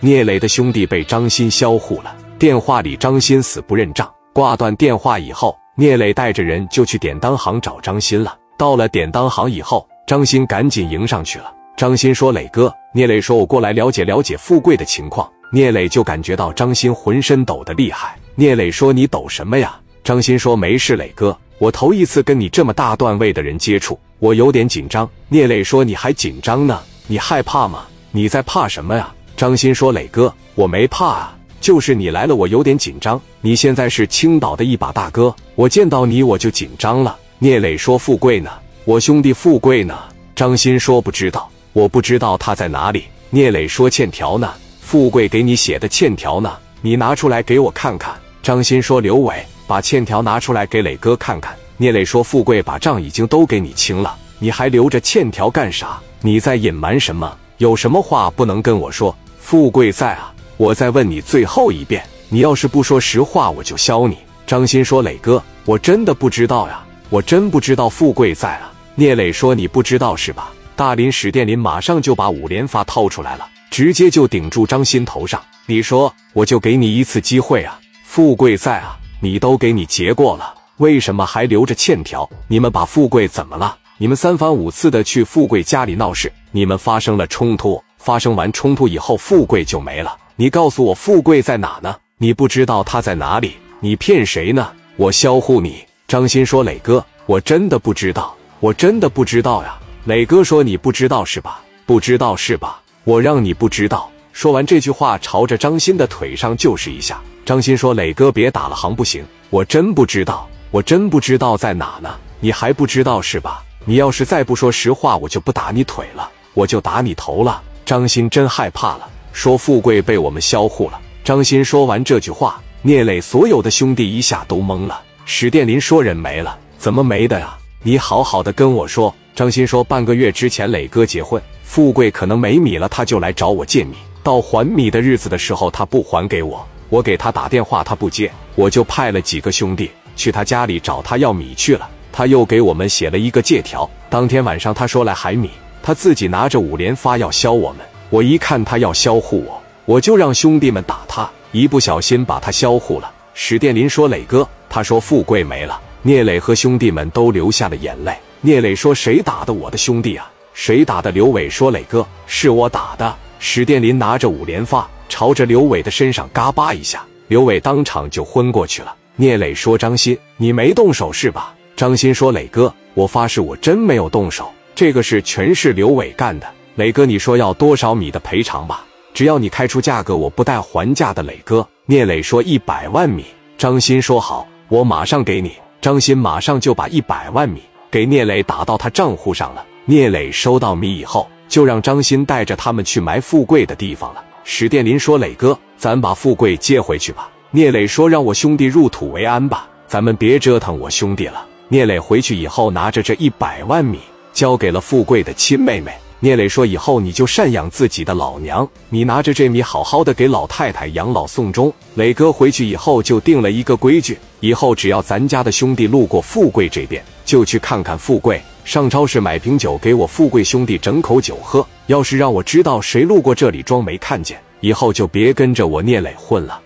聂磊的兄弟被张鑫销户了。电话里张鑫死不认账。挂断电话以后，聂磊带着人就去典当行找张鑫了。到了典当行以后，张鑫赶紧迎上去了。张鑫说：“磊哥。”聂磊说：“我过来了解了解富贵的情况。”聂磊就感觉到张鑫浑身抖得厉害。聂磊说：“你抖什么呀？”张鑫说：“没事，磊哥，我头一次跟你这么大段位的人接触，我有点紧张。”聂磊说：“你还紧张呢？你害怕吗？你在怕什么呀？”张鑫说：“磊哥，我没怕啊。”就是你来了，我有点紧张。你现在是青岛的一把大哥，我见到你我就紧张了。聂磊说：“富贵呢？我兄弟富贵呢？”张鑫说：“不知道，我不知道他在哪里。”聂磊说：“欠条呢？富贵给你写的欠条呢？你拿出来给我看看。”张鑫说：“刘伟，把欠条拿出来给磊哥看看。”聂磊说：“富贵把账已经都给你清了，你还留着欠条干啥？你在隐瞒什么？有什么话不能跟我说？富贵在啊。”我再问你最后一遍，你要是不说实话，我就削你。张鑫说：“磊哥，我真的不知道呀，我真不知道富贵在啊。”聂磊说：“你不知道是吧？”大林史殿林马上就把五连发掏出来了，直接就顶住张鑫头上。你说，我就给你一次机会啊，富贵在啊，你都给你结过了，为什么还留着欠条？你们把富贵怎么了？你们三番五次的去富贵家里闹事，你们发生了冲突，发生完冲突以后，富贵就没了。你告诉我富贵在哪呢？你不知道他在哪里？你骗谁呢？我销户你。张鑫说：“磊哥，我真的不知道，我真的不知道呀。”磊哥说：“你不知道是吧？不知道是吧？我让你不知道。”说完这句话，朝着张鑫的腿上就是一下。张鑫说：“磊哥，别打了，行不行？我真不知道，我真不知道在哪呢。你还不知道是吧？你要是再不说实话，我就不打你腿了，我就打你头了。”张鑫真害怕了。说富贵被我们销户了。张鑫说完这句话，聂磊所有的兄弟一下都懵了。史殿林说人没了，怎么没的呀？你好好的跟我说。张鑫说半个月之前磊哥结婚，富贵可能没米了，他就来找我借米。到还米的日子的时候，他不还给我，我给他打电话他不接，我就派了几个兄弟去他家里找他要米去了。他又给我们写了一个借条。当天晚上他说来还米，他自己拿着五连发要削我们。我一看他要削护我，我就让兄弟们打他，一不小心把他削护了。史殿林说：“磊哥，他说富贵没了。”聂磊和兄弟们都流下了眼泪。聂磊说：“谁打的我的兄弟啊？谁打的？”刘伟说：“磊哥，是我打的。”史殿林拿着五连发，朝着刘伟的身上嘎巴一下，刘伟当场就昏过去了。聂磊说：“张鑫，你没动手是吧？”张鑫说：“磊哥，我发誓，我真没有动手，这个事全是刘伟干的。”磊哥，你说要多少米的赔偿吧？只要你开出价格，我不带还价的。磊哥，聂磊说一百万米。张鑫说好，我马上给你。张鑫马上就把一百万米给聂磊打到他账户上了。聂磊收到米以后，就让张鑫带着他们去埋富贵的地方了。史殿林说：“磊哥，咱把富贵接回去吧。”聂磊说：“让我兄弟入土为安吧，咱们别折腾我兄弟了。”聂磊回去以后，拿着这一百万米，交给了富贵的亲妹妹。聂磊说：“以后你就赡养自己的老娘，你拿着这米好好的给老太太养老送终。”磊哥回去以后就定了一个规矩：以后只要咱家的兄弟路过富贵这边，就去看看富贵，上超市买瓶酒给我富贵兄弟整口酒喝。要是让我知道谁路过这里装没看见，以后就别跟着我聂磊混了。